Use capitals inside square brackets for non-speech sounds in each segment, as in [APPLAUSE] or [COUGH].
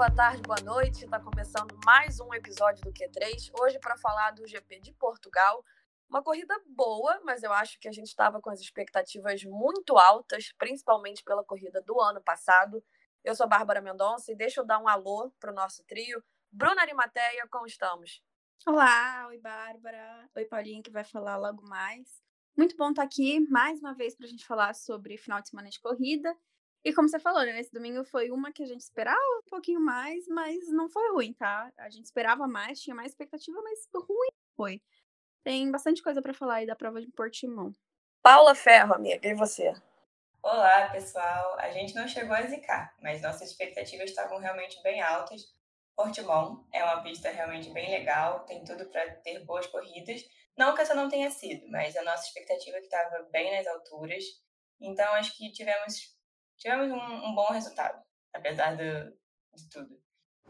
boa tarde, boa noite. Está começando mais um episódio do Q3. Hoje para falar do GP de Portugal. Uma corrida boa, mas eu acho que a gente estava com as expectativas muito altas, principalmente pela corrida do ano passado. Eu sou Bárbara Mendonça e deixa eu dar um alô para o nosso trio. Bruna Arimateia, como estamos? Olá, oi Bárbara, oi Paulinha, que vai falar logo mais. Muito bom estar aqui mais uma vez para a gente falar sobre final de semana de corrida. E como você falou, né, nesse domingo foi uma que a gente esperava um pouquinho mais, mas não foi ruim, tá? A gente esperava mais, tinha mais expectativa, mas ruim foi. Tem bastante coisa para falar aí da prova de Portimão. Paula Ferro, amiga, e você? Olá, pessoal. A gente não chegou a zicar, mas nossas expectativas estavam realmente bem altas. Portimão é uma pista realmente bem legal, tem tudo para ter boas corridas. Não que essa não tenha sido, mas a nossa expectativa é que estava bem nas alturas. Então acho que tivemos, tivemos um, um bom resultado, apesar do, de tudo.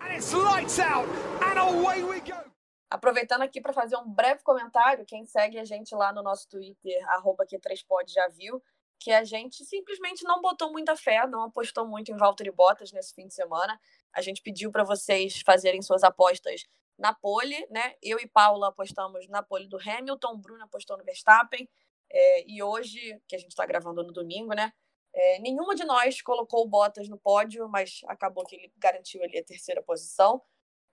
And it's lights out and away we go. Aproveitando aqui para fazer um breve comentário, quem segue a gente lá no nosso Twitter, arroba Q3pod, já viu que a gente simplesmente não botou muita fé, não apostou muito em Valtteri Bottas nesse fim de semana. A gente pediu para vocês fazerem suas apostas na pole, né? Eu e Paula apostamos na pole do Hamilton, Bruno apostou no Verstappen. É, e hoje, que a gente está gravando no domingo, né? É, nenhuma de nós colocou Bottas no pódio, mas acabou que ele garantiu ali a terceira posição.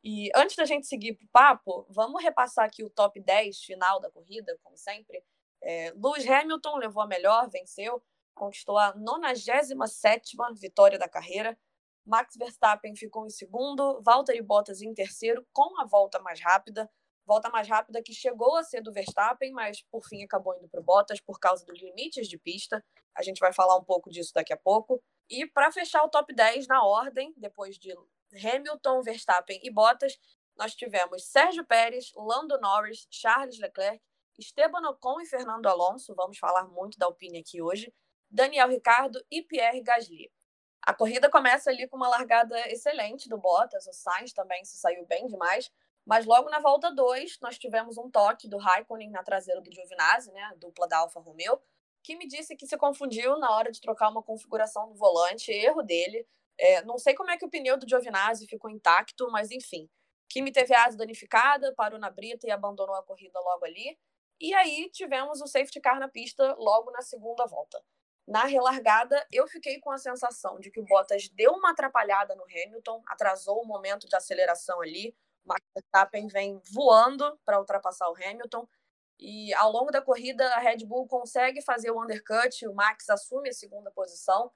E antes da gente seguir para o papo, vamos repassar aqui o top 10 final da corrida, como sempre. É, Lewis Hamilton levou a melhor, venceu, conquistou a 97 vitória da carreira. Max Verstappen ficou em segundo, Valtteri Bottas em terceiro, com a volta mais rápida. Volta mais rápida que chegou a ser do Verstappen, mas por fim acabou indo para o Bottas por causa dos limites de pista. A gente vai falar um pouco disso daqui a pouco. E para fechar o top 10 na ordem, depois de Hamilton, Verstappen e Bottas, nós tivemos Sérgio Pérez, Lando Norris, Charles Leclerc, Esteban Ocon e Fernando Alonso, vamos falar muito da Alpine aqui hoje, Daniel Ricardo e Pierre Gasly. A corrida começa ali com uma largada excelente do Bottas, o Sainz também se saiu bem demais, mas logo na volta 2 nós tivemos um toque do Raikkonen na traseira do Giovinazzi, né, dupla da Alfa Romeo, que me disse que se confundiu na hora de trocar uma configuração do volante, erro dele. É, não sei como é que o pneu do Giovinazzi ficou intacto, mas enfim. Kimi teve a asa danificada, parou na brita e abandonou a corrida logo ali. E aí tivemos o safety car na pista logo na segunda volta. Na relargada, eu fiquei com a sensação de que o Bottas deu uma atrapalhada no Hamilton, atrasou o momento de aceleração ali. Max Verstappen vem voando para ultrapassar o Hamilton. E ao longo da corrida, a Red Bull consegue fazer o undercut, o Max assume a segunda posição.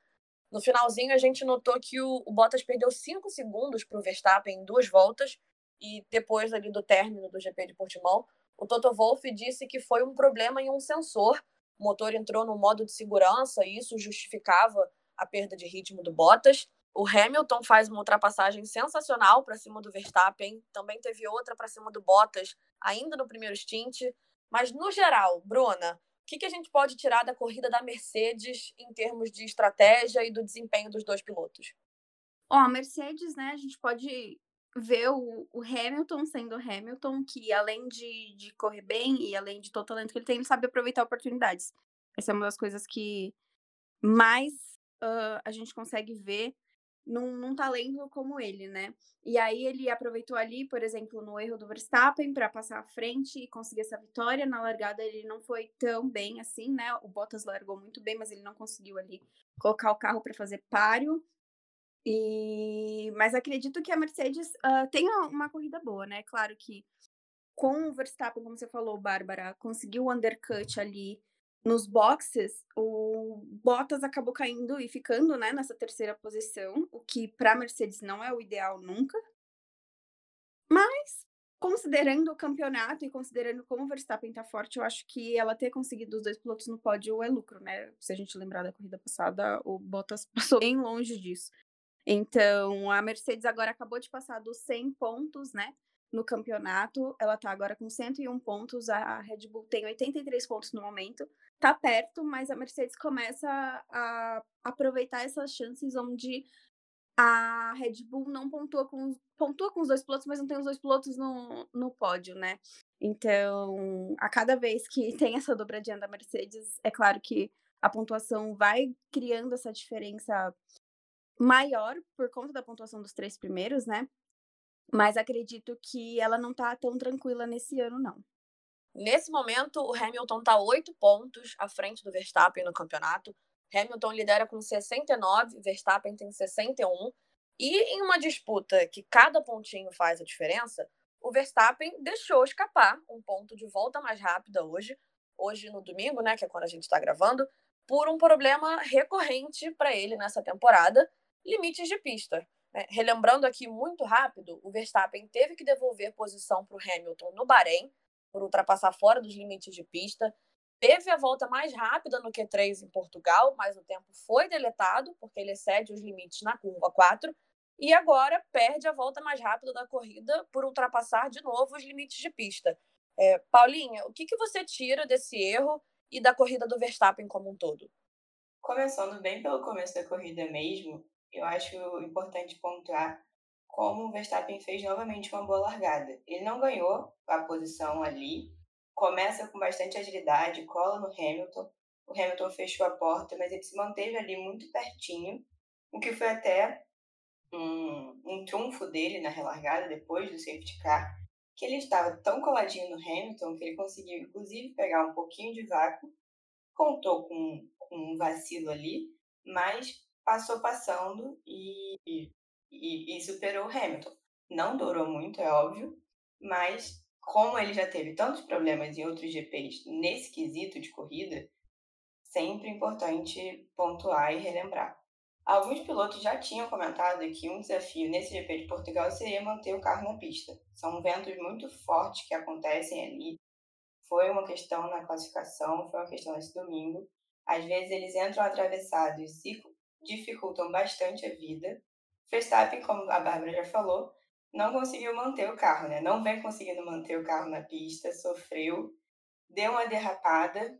No finalzinho, a gente notou que o, o Bottas perdeu cinco segundos para o Verstappen em duas voltas. E depois ali do término do GP de Portimão, o Toto Wolff disse que foi um problema em um sensor o motor entrou no modo de segurança e isso justificava a perda de ritmo do Bottas. O Hamilton faz uma ultrapassagem sensacional para cima do Verstappen, também teve outra para cima do Bottas, ainda no primeiro stint. Mas, no geral, Bruna, o que, que a gente pode tirar da corrida da Mercedes em termos de estratégia e do desempenho dos dois pilotos? Ó, a Mercedes, né, a gente pode ver o, o, Hamilton sendo Hamilton, que além de, de correr bem e além de todo o talento que ele tem, ele sabe aproveitar oportunidades. Essa é uma das coisas que mais uh, a gente consegue ver num, num, talento como ele, né? E aí ele aproveitou ali, por exemplo, no erro do Verstappen para passar à frente e conseguir essa vitória. Na largada ele não foi tão bem assim, né? O Bottas largou muito bem, mas ele não conseguiu ali colocar o carro para fazer páreo. E, mas acredito que a Mercedes uh, tenha uma corrida boa, né? Claro que com o Verstappen, como você falou, Bárbara, conseguiu o undercut ali nos boxes, o Bottas acabou caindo e ficando né, nessa terceira posição, o que para a Mercedes não é o ideal nunca. Mas, considerando o campeonato e considerando como o Verstappen está forte, eu acho que ela ter conseguido os dois pilotos no pódio é lucro, né? Se a gente lembrar da corrida passada, o Bottas [LAUGHS] passou bem longe disso. Então, a Mercedes agora acabou de passar dos 100 pontos, né? No campeonato, ela tá agora com 101 pontos, a Red Bull tem 83 pontos no momento, tá perto, mas a Mercedes começa a aproveitar essas chances onde a Red Bull não pontua com, pontua com os dois pilotos, mas não tem os dois pilotos no, no pódio, né? Então, a cada vez que [LAUGHS] tem essa dobradinha da Mercedes, é claro que a pontuação vai criando essa diferença maior por conta da pontuação dos três primeiros, né? Mas acredito que ela não tá tão tranquila nesse ano, não. Nesse momento, o Hamilton tá oito pontos à frente do Verstappen no campeonato. Hamilton lidera com 69, Verstappen tem 61. E em uma disputa que cada pontinho faz a diferença, o Verstappen deixou escapar um ponto de volta mais rápida hoje, hoje no domingo, né, que é quando a gente está gravando, por um problema recorrente para ele nessa temporada, limites de pista. Né? Relembrando aqui muito rápido, o Verstappen teve que devolver posição para o Hamilton no Bahrein, por ultrapassar fora dos limites de pista. Teve a volta mais rápida no Q3 em Portugal, mas o tempo foi deletado, porque ele excede os limites na curva 4. E agora perde a volta mais rápida da corrida por ultrapassar de novo os limites de pista. É, Paulinha, o que, que você tira desse erro e da corrida do Verstappen como um todo? Começando bem pelo começo da corrida mesmo, eu acho importante pontuar como o Verstappen fez novamente uma boa largada. Ele não ganhou a posição ali, começa com bastante agilidade, cola no Hamilton. O Hamilton fechou a porta, mas ele se manteve ali muito pertinho, o que foi até um, um triunfo dele na relargada depois do safety car, que ele estava tão coladinho no Hamilton que ele conseguiu, inclusive, pegar um pouquinho de vácuo, contou com, com um vacilo ali, mas passou passando e, e, e superou o Hamilton. Não durou muito, é óbvio, mas como ele já teve tantos problemas em outros GPs nesse quesito de corrida, sempre importante pontuar e relembrar. Alguns pilotos já tinham comentado que um desafio nesse GP de Portugal seria manter o carro na pista. São ventos muito fortes que acontecem ali. Foi uma questão na classificação, foi uma questão nesse domingo. Às vezes eles entram atravessados e dificultam bastante a vida. Verstappen, como a Bárbara já falou, não conseguiu manter o carro, né? Não vem conseguindo manter o carro na pista, sofreu, deu uma derrapada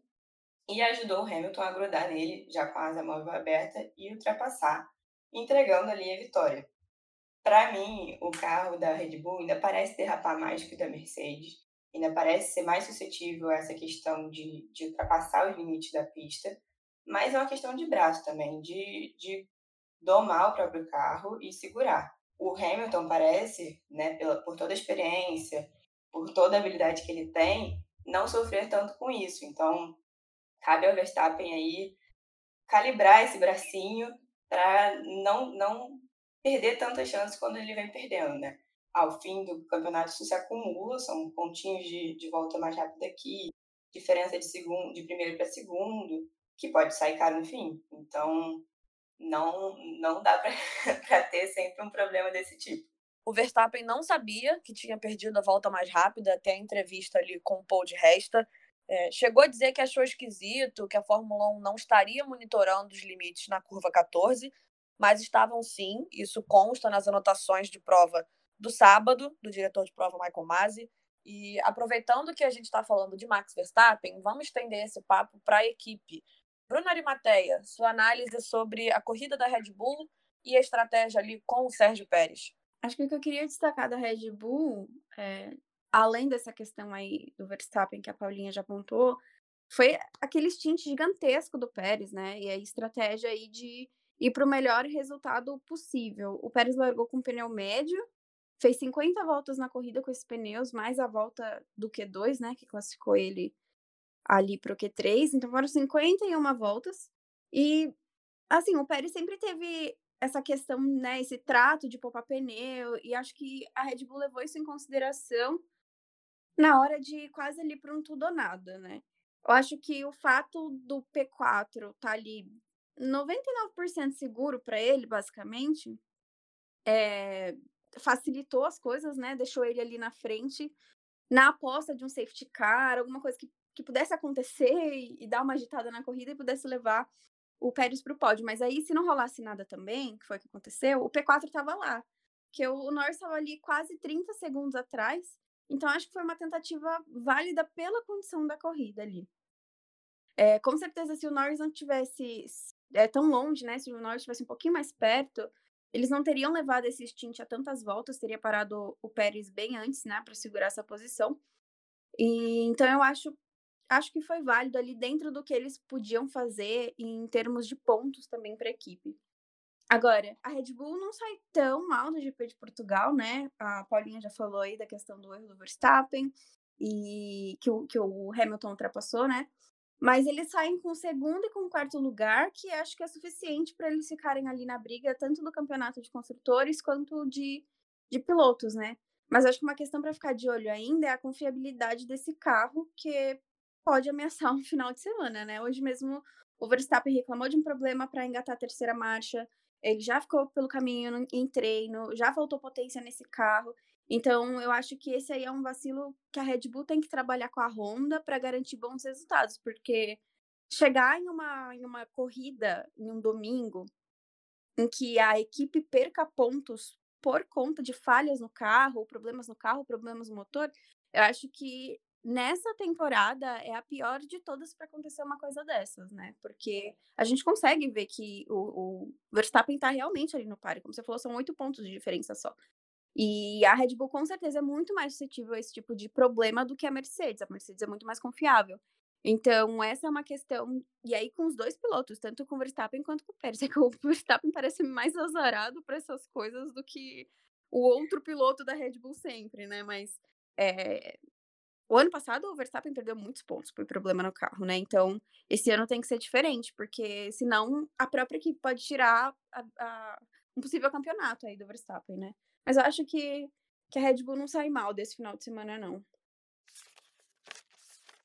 e ajudou o Hamilton a grudar nele, já com a asa móvel aberta, e ultrapassar, entregando ali a vitória. Para mim, o carro da Red Bull ainda parece derrapar mais que o da Mercedes, ainda parece ser mais suscetível a essa questão de, de ultrapassar os limites da pista, mas é uma questão de braço também, de, de domar o próprio carro e segurar. O Hamilton parece, né, pela, por toda a experiência, por toda a habilidade que ele tem, não sofrer tanto com isso. Então, cabe ao Verstappen aí calibrar esse bracinho para não, não perder tantas chances quando ele vem perdendo, né? Ao fim do campeonato isso se acumula, são pontinhos de, de volta mais rápida aqui, diferença de segundo, de primeiro para segundo, que pode sair caro no fim. Então, não, não dá para [LAUGHS] ter sempre um problema desse tipo. O Verstappen não sabia que tinha perdido a volta mais rápida até a entrevista ali com o Paul de Resta. É, chegou a dizer que achou esquisito, que a Fórmula 1 não estaria monitorando os limites na curva 14, mas estavam sim, isso consta nas anotações de prova do sábado, do diretor de prova Michael Masi. E aproveitando que a gente está falando de Max Verstappen, vamos estender esse papo para a equipe. Bruna Arimateia, sua análise sobre a corrida da Red Bull e a estratégia ali com o Sérgio Pérez. Acho que o que eu queria destacar da Red Bull, é, além dessa questão aí do Verstappen que a Paulinha já apontou, foi aquele stint gigantesco do Pérez, né? E a estratégia aí de ir para o melhor resultado possível. O Pérez largou com pneu médio, fez 50 voltas na corrida com esses pneus, mais a volta do Q2, né? Que classificou ele ali para o Q3, então foram 51 voltas. E, assim, o Pérez sempre teve essa questão, né, esse trato de poupar pneu, e acho que a Red Bull levou isso em consideração na hora de quase ali para um tudo ou nada, né? Eu acho que o fato do P4 tá ali 99% seguro para ele, basicamente, é, facilitou as coisas, né? Deixou ele ali na frente na aposta de um safety car, alguma coisa que que pudesse acontecer e, e, dar uma agitada na corrida e pudesse levar o Pérez para o pódio. Mas aí, se não rolasse nada também, que foi o que aconteceu, o P4 estava lá. Que o Norris estava ali quase 30 segundos atrás. Então, acho que foi uma tentativa válida pela condição da corrida ali. É, com certeza, se o Norris não tivesse é, tão longe, né? Se o Norris estivesse um pouquinho mais perto, eles não teriam levado esse stint a tantas voltas, teria parado o Pérez bem antes, né, para segurar essa posição. E então eu acho acho que foi válido ali dentro do que eles podiam fazer em termos de pontos também para a equipe. Agora, a Red Bull não sai tão mal do GP de Portugal, né? A Paulinha já falou aí da questão do erro do Verstappen e que o, que o Hamilton ultrapassou, né? Mas eles saem com o segundo e com o quarto lugar, que acho que é suficiente para eles ficarem ali na briga, tanto do campeonato de construtores quanto de, de pilotos, né? Mas acho que uma questão para ficar de olho ainda é a confiabilidade desse carro, que pode ameaçar um final de semana, né? Hoje mesmo o Verstappen reclamou de um problema para engatar a terceira marcha, ele já ficou pelo caminho em treino, já faltou potência nesse carro. Então, eu acho que esse aí é um vacilo que a Red Bull tem que trabalhar com a Honda para garantir bons resultados, porque chegar em uma, em uma corrida, em um domingo, em que a equipe perca pontos por conta de falhas no carro, problemas no carro, problemas no motor, eu acho que nessa temporada é a pior de todas para acontecer uma coisa dessas, né? Porque a gente consegue ver que o, o Verstappen tá realmente ali no páreo. Como você falou, são oito pontos de diferença só. E a Red Bull com certeza é muito mais suscetível a esse tipo de problema do que a Mercedes. A Mercedes é muito mais confiável. Então, essa é uma questão. E aí, com os dois pilotos, tanto com o Verstappen quanto com o Pérez. [LAUGHS] É que o Verstappen parece mais azarado para essas coisas do que o outro piloto da Red Bull sempre, né? Mas é, o ano passado o Verstappen perdeu muitos pontos por problema no carro, né? Então, esse ano tem que ser diferente, porque senão a própria equipe pode tirar a, a, um possível campeonato aí do Verstappen, né? Mas eu acho que, que a Red Bull não sai mal desse final de semana, não.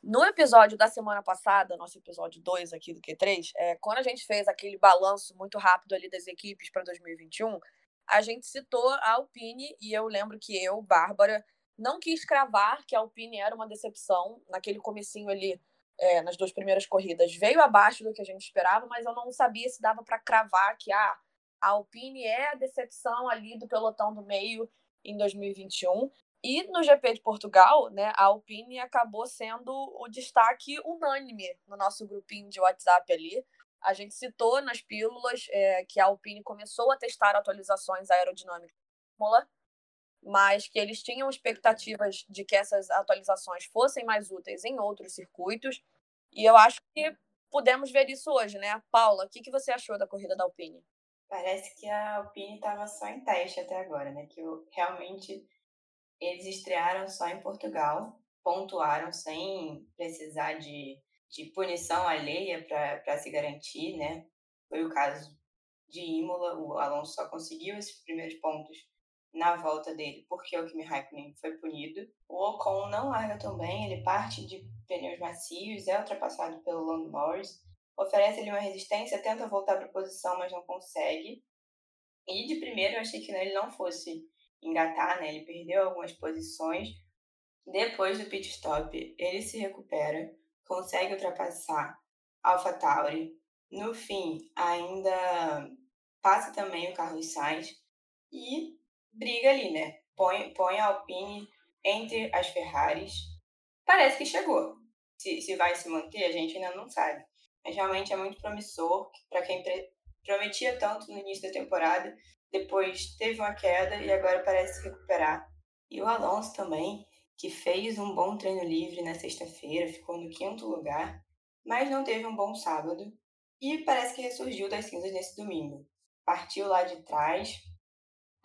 No episódio da semana passada, nosso episódio 2 aqui do Q3, é, quando a gente fez aquele balanço muito rápido ali das equipes para 2021, a gente citou a Alpine e eu lembro que eu, Bárbara, não quis cravar que a Alpine era uma decepção naquele comecinho ali, é, nas duas primeiras corridas. Veio abaixo do que a gente esperava, mas eu não sabia se dava para cravar que ah, a Alpine é a decepção ali do pelotão do meio em 2021. E no GP de Portugal, né, a Alpine acabou sendo o destaque unânime no nosso grupinho de WhatsApp ali. A gente citou nas pílulas é, que a Alpine começou a testar atualizações aerodinâmicas mas que eles tinham expectativas de que essas atualizações fossem mais úteis em outros circuitos. E eu acho que pudemos ver isso hoje, né? Paula, o que, que você achou da corrida da Alpine? Parece que a Alpine estava só em teste até agora, né? Que realmente eles estrearam só em Portugal, pontuaram sem precisar de, de punição alheia para se garantir, né? Foi o caso de Imola, o Alonso só conseguiu esses primeiros pontos na volta dele, porque o Kimi Raikkonen foi punido. O Ocon não larga tão bem, ele parte de pneus macios, é ultrapassado pelo Lando Norris, oferece ele uma resistência, tenta voltar para a posição, mas não consegue. E de primeiro eu achei que ele não fosse engatar, né? Ele perdeu algumas posições. Depois do pit stop, ele se recupera, consegue ultrapassar AlphaTauri. No fim, ainda passa também o Carlos Sainz e briga ali, né? Põe, põe a Alpine entre as Ferraris. Parece que chegou. Se, se vai se manter, a gente ainda não sabe. Mas realmente é muito promissor para quem prometia tanto no início da temporada. Depois teve uma queda e agora parece se recuperar. E o Alonso também, que fez um bom treino livre na sexta-feira, ficou no quinto lugar, mas não teve um bom sábado. E parece que ressurgiu das cinzas nesse domingo. Partiu lá de trás,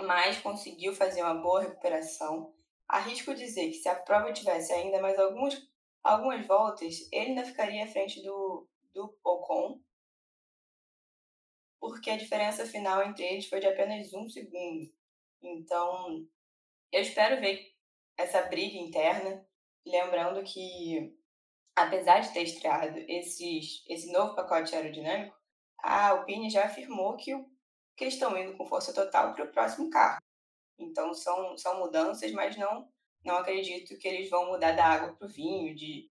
mas conseguiu fazer uma boa recuperação. Arrisco dizer que se a prova tivesse ainda mais alguns, algumas voltas, ele ainda ficaria à frente do, do Ocon, porque a diferença final entre eles foi de apenas um segundo. Então, eu espero ver essa briga interna, lembrando que, apesar de ter estreado esses, esse novo pacote aerodinâmico, a Alpine já afirmou que o que eles estão indo com força total para o próximo carro. Então são, são mudanças, mas não não acredito que eles vão mudar da água para o vinho, de,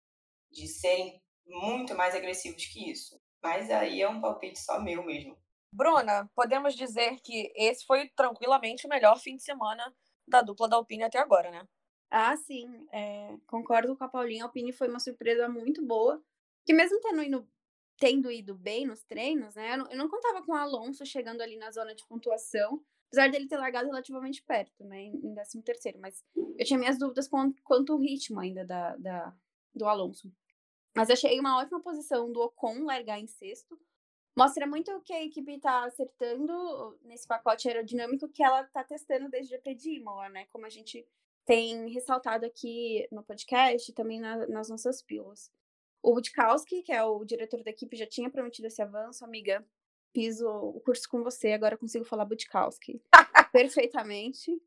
de serem muito mais agressivos que isso. Mas aí é um palpite só meu mesmo. Bruna, podemos dizer que esse foi tranquilamente o melhor fim de semana da dupla da Alpine até agora, né? Ah, sim. É, concordo com a Paulinha. A Alpine foi uma surpresa muito boa. Que mesmo tendo ido tendo ido bem nos treinos, né? Eu não, eu não, contava com o Alonso chegando ali na zona de pontuação, apesar dele ter largado relativamente perto, né? Em 13 terceiro, mas eu tinha minhas dúvidas quanto, quanto o ritmo ainda da, da, do Alonso. Mas achei uma ótima posição do Ocon largar em sexto. mostra muito que a equipe está acertando nesse pacote aerodinâmico que ela está testando desde o GP de Imola, né? Como a gente tem ressaltado aqui no podcast e também na, nas nossas pílulas. O Budkowski, que é o diretor da equipe, já tinha prometido esse avanço, amiga. Fiz o, curso com você, agora consigo falar Budkowski perfeitamente.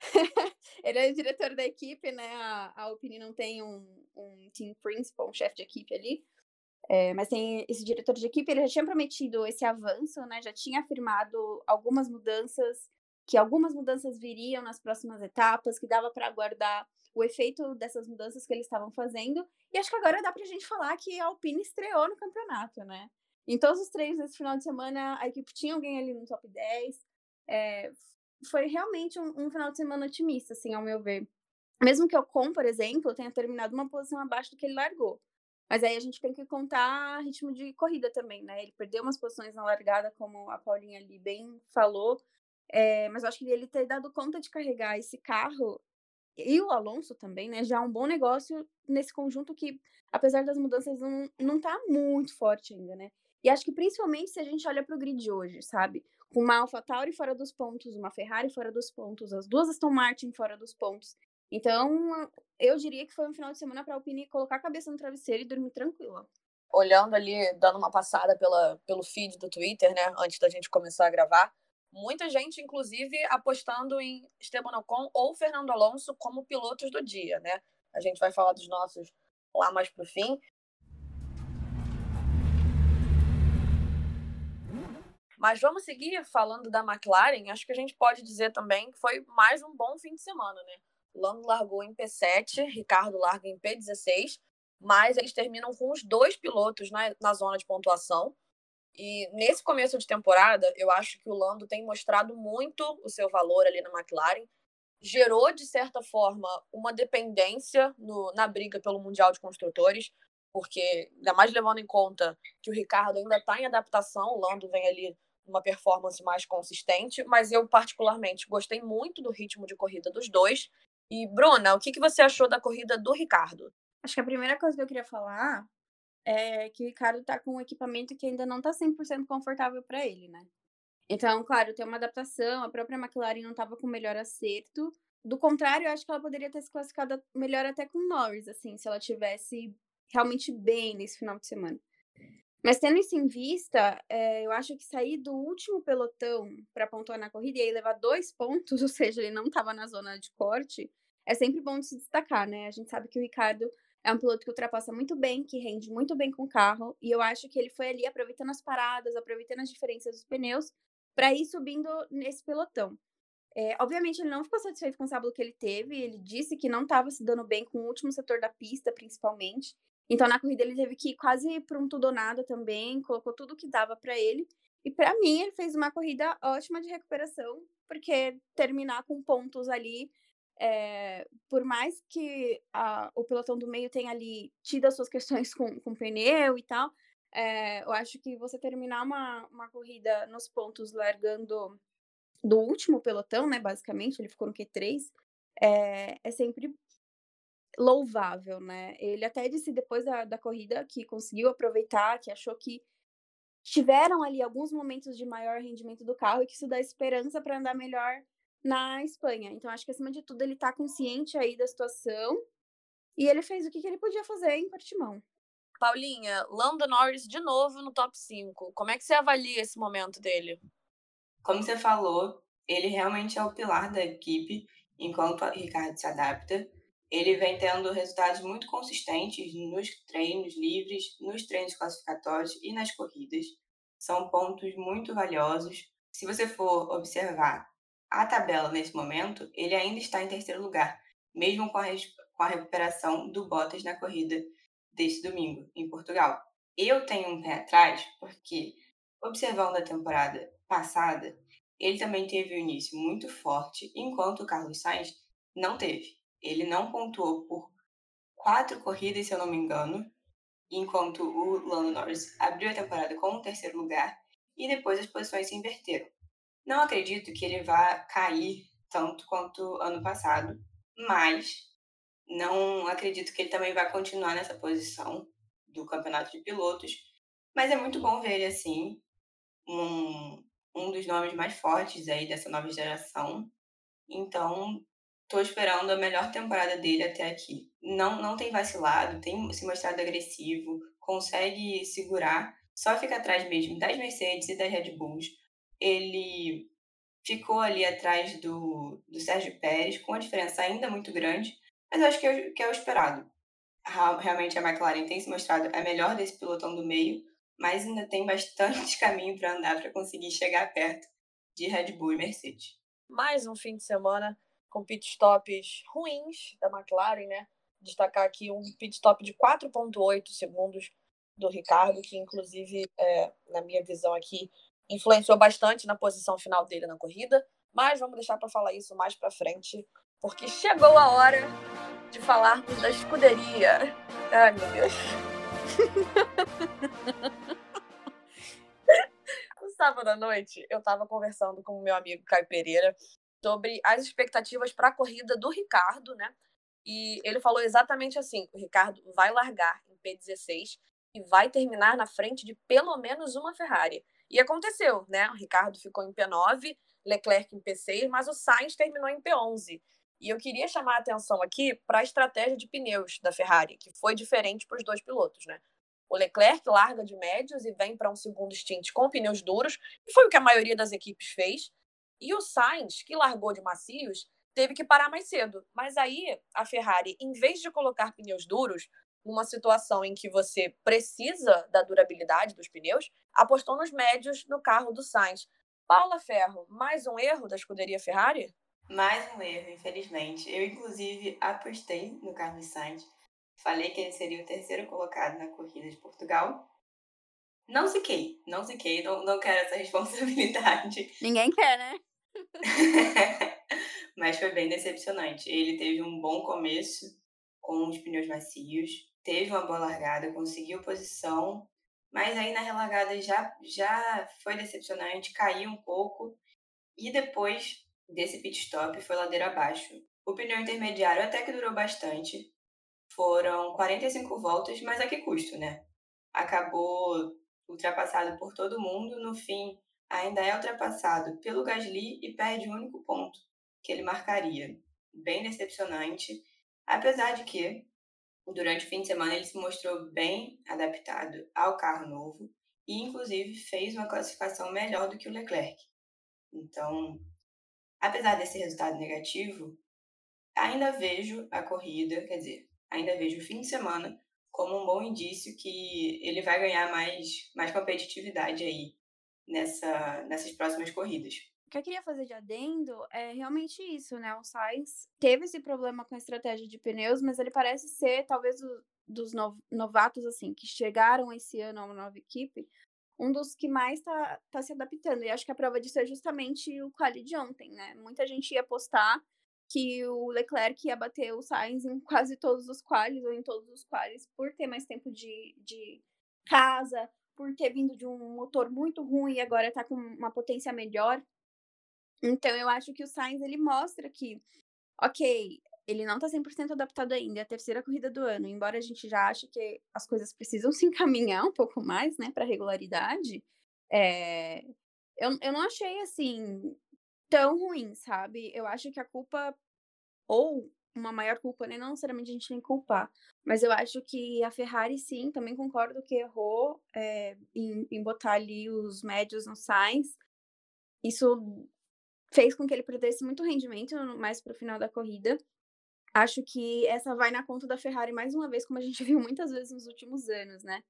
[LAUGHS] ele é o diretor da equipe, né? A, a Alpine não tem um, um team principal, um chefe de equipe ali. É, mas tem esse diretor de equipe, ele já tinha prometido esse avanço, né? Já tinha afirmado algumas mudanças, que algumas mudanças viriam nas próximas etapas, que dava para aguardar o efeito dessas mudanças que eles estavam fazendo. E acho que agora dá para a gente falar que a Alpine estreou no campeonato, né? Em todos os treinos desse final de semana, a equipe tinha alguém ali no top 10. É, foi realmente um, um, final de semana otimista, assim, ao meu ver. Mesmo que o Ocon, por exemplo, tenha terminado uma posição abaixo do que ele largou. Mas aí a gente tem que contar ritmo de corrida também, né? Ele perdeu umas posições na largada, como a Paulinha ali bem falou. É, mas eu acho que ele ter dado conta de carregar esse carro e o Alonso também, né? Já é um bom negócio nesse conjunto que, apesar das mudanças, não, não tá muito forte ainda, né? E acho que principalmente se a gente olha para o grid hoje, sabe? Com uma AlphaTauri fora dos pontos, uma Ferrari fora dos pontos, as duas Aston Martin fora dos pontos. Então, eu diria que foi um final de semana para Alpine colocar a cabeça no travesseiro e dormir tranquila. Olhando ali, dando uma passada pela, pelo feed do Twitter, né, antes da gente começar a gravar, muita gente, inclusive, apostando em Esteban Ocon ou Fernando Alonso como pilotos do dia, né? A gente vai falar dos nossos lá mais pro fim. Mas vamos seguir falando da McLaren. Acho que a gente pode dizer também que foi mais um bom fim de semana, né? Lando largou em P7, Ricardo larga em P16, mas eles terminam com os dois pilotos na, na zona de pontuação. E nesse começo de temporada, eu acho que o Lando tem mostrado muito o seu valor ali na McLaren. Gerou, de certa forma, uma dependência no, na briga pelo Mundial de Construtores, porque, ainda mais levando em conta que o Ricardo ainda está em adaptação, o Lando vem ali uma performance mais consistente, mas eu particularmente gostei muito do ritmo de corrida dos dois. E Bruna, o que, que você achou da corrida do Ricardo? Acho que a primeira coisa que eu queria falar é que o Ricardo tá com um equipamento que ainda não tá 100% confortável para ele, né? Então, claro, tem uma adaptação, a própria McLaren não estava com o melhor acerto. Do contrário, eu acho que ela poderia ter se classificado melhor até com Norris, assim, se ela tivesse realmente bem nesse final de semana. Mas tendo isso em vista, é, eu acho que sair do último pelotão para pontuar na corrida e aí levar dois pontos, [LAUGHS] ou seja, ele não estava na zona de corte, é sempre bom de se destacar, né? A gente sabe que o Ricardo é um piloto que ultrapassa muito bem, que rende muito bem com o carro, e eu acho que ele foi ali aproveitando as paradas, aproveitando as diferenças dos pneus, para ir subindo nesse pelotão. É, obviamente, ele não ficou satisfeito com o sábado que ele teve, ele disse que não estava se dando bem com o último setor da pista, principalmente, então, na corrida, ele teve que ir quase para um tudo ou nada também, colocou tudo que dava para ele. E para mim, ele fez uma corrida ótima de recuperação, porque terminar com pontos ali, é, por mais que a, o pelotão do meio tenha ali tido as suas questões [LAUGHS] com, com pneu e tal, é, eu acho que você terminar uma, uma corrida nos pontos largando do último pelotão, né, basicamente, ele ficou no Q3, é, é sempre louvável, né? Ele até disse depois da, da corrida que conseguiu aproveitar, que achou que tiveram ali alguns momentos de maior rendimento do carro e que isso dá esperança para andar melhor na Espanha. Então, acho que acima de tudo ele está consciente aí da situação e ele fez o que, que ele podia fazer em Portimão. Paulinha, Lando Norris de novo no top 5. Como é que você avalia esse momento dele? Como você falou, ele realmente é o pilar da equipe enquanto o Ricardo se adapta ele vem tendo resultados muito consistentes nos treinos livres, nos treinos classificatórios e nas corridas. São pontos muito valiosos. Se você for observar a tabela nesse momento, ele ainda está em terceiro lugar, mesmo com a, com a recuperação do Bottas na corrida deste domingo, em Portugal. Eu tenho um pé atrás, porque, observando a temporada passada, ele também teve um início muito forte, enquanto o Carlos Sainz não teve. Ele não pontuou por quatro corridas, se eu não me engano, enquanto o Lando Norris abriu a temporada com o terceiro lugar e depois as posições se inverteram. Não acredito que ele vá cair tanto quanto ano passado, mas não acredito que ele também vá continuar nessa posição do campeonato de pilotos. Mas é muito bom ver ele assim. um, um dos nomes mais fortes aí dessa nova geração. Então, estou esperando a melhor temporada dele até aqui. Não, não tem vacilado, tem se mostrado agressivo, consegue segurar, só fica atrás mesmo das Mercedes e das Red Bulls. Ele ficou ali atrás do, do Sérgio Pérez, com a diferença ainda muito grande, mas acho que é, que é o esperado. Realmente a McLaren tem se mostrado a melhor desse pilotão do meio, mas ainda tem bastante [LAUGHS] caminho para andar para conseguir chegar perto de Red Bull e Mercedes. Mais um fim de semana com pitstops ruins da McLaren, né? Destacar aqui um pitstop de 4,8 segundos do Ricardo, que inclusive, é, na minha visão aqui, influenciou bastante na posição final dele na corrida. Mas vamos deixar para falar isso mais para frente, porque chegou a hora de falarmos da escuderia. Ai, meu Deus. [LAUGHS] no sábado à noite, eu estava conversando com o meu amigo Caio Pereira sobre as expectativas para a corrida do Ricardo, né? E ele falou exatamente assim: o Ricardo vai largar em P16 e vai terminar na frente de pelo menos uma Ferrari. E aconteceu, né? O Ricardo ficou em P9, Leclerc em P6, mas o Sainz terminou em P11. E eu queria chamar a atenção aqui para a estratégia de pneus da Ferrari, que foi diferente para os dois pilotos, né? O Leclerc larga de médios e vem para um segundo stint com pneus duros, e foi o que a maioria das equipes fez. E o Sainz, que largou de macios, teve que parar mais cedo. Mas aí a Ferrari, em vez de colocar pneus duros, numa situação em que você precisa da durabilidade dos pneus, apostou nos médios no carro do Sainz. Paula Ferro, mais um erro da escuderia Ferrari? Mais um erro, infelizmente. Eu, inclusive, apostei no Carlos Sainz. Falei que ele seria o terceiro colocado na corrida de Portugal. Não ziquei, não ziquei, não, não quero essa [LAUGHS] responsabilidade. Ninguém quer, né? [LAUGHS] Mas foi bem decepcionante. Ele teve um bom começo com os pneus macios, teve uma boa largada, conseguiu posição, mas aí na relargada já, já foi decepcionante, caiu um pouco e depois desse pit stop foi ladeira abaixo. O pneu intermediário até que durou bastante, foram 45 voltas, mas a que custo, né? Acabou ultrapassado por todo mundo, no fim ainda é ultrapassado pelo Gasly e perde o único ponto que ele marcaria. Bem decepcionante, apesar de que durante o fim de semana ele se mostrou bem adaptado ao carro novo e inclusive fez uma classificação melhor do que o Leclerc. Então, apesar desse resultado negativo, ainda vejo a corrida, quer dizer, ainda vejo o fim de semana como um bom indício que ele vai ganhar mais, mais competitividade aí nessa, nessas próximas corridas. O que eu queria fazer de adendo é realmente isso, né? O Sainz teve esse problema com a estratégia de pneus, mas ele parece ser, talvez, o, dos novatos, assim, que chegaram esse ano a uma nova equipe, um dos que mais está tá se adaptando. E acho que a prova disso é justamente o quali de ontem, né? Muita gente ia apostar que o Leclerc ia bater o Sainz em quase todos os qualis, ou em todos os qualis, por ter mais tempo de, de casa, por ter vindo de um motor muito ruim e agora está com uma potência melhor. Então, eu acho que o Sainz, ele mostra que, ok, ele não está 100% adaptado ainda, é a terceira corrida do ano, embora a gente já ache que as coisas precisam se [LAUGHS] encaminhar um pouco mais, né, para regularidade, é... eu, eu não achei, assim, tão ruim, sabe? Eu acho que a culpa, ou uma maior culpa, né? Não necessariamente a gente tem que culpar, mas eu acho que a Ferrari, sim, também concordo que errou é, em, em botar ali os médios no Sainz. Isso fez com que ele perdesse muito rendimento mais para o final da corrida. Acho que essa vai na conta da Ferrari mais uma vez, como a gente [LAUGHS] viu muitas vezes nos últimos anos, né?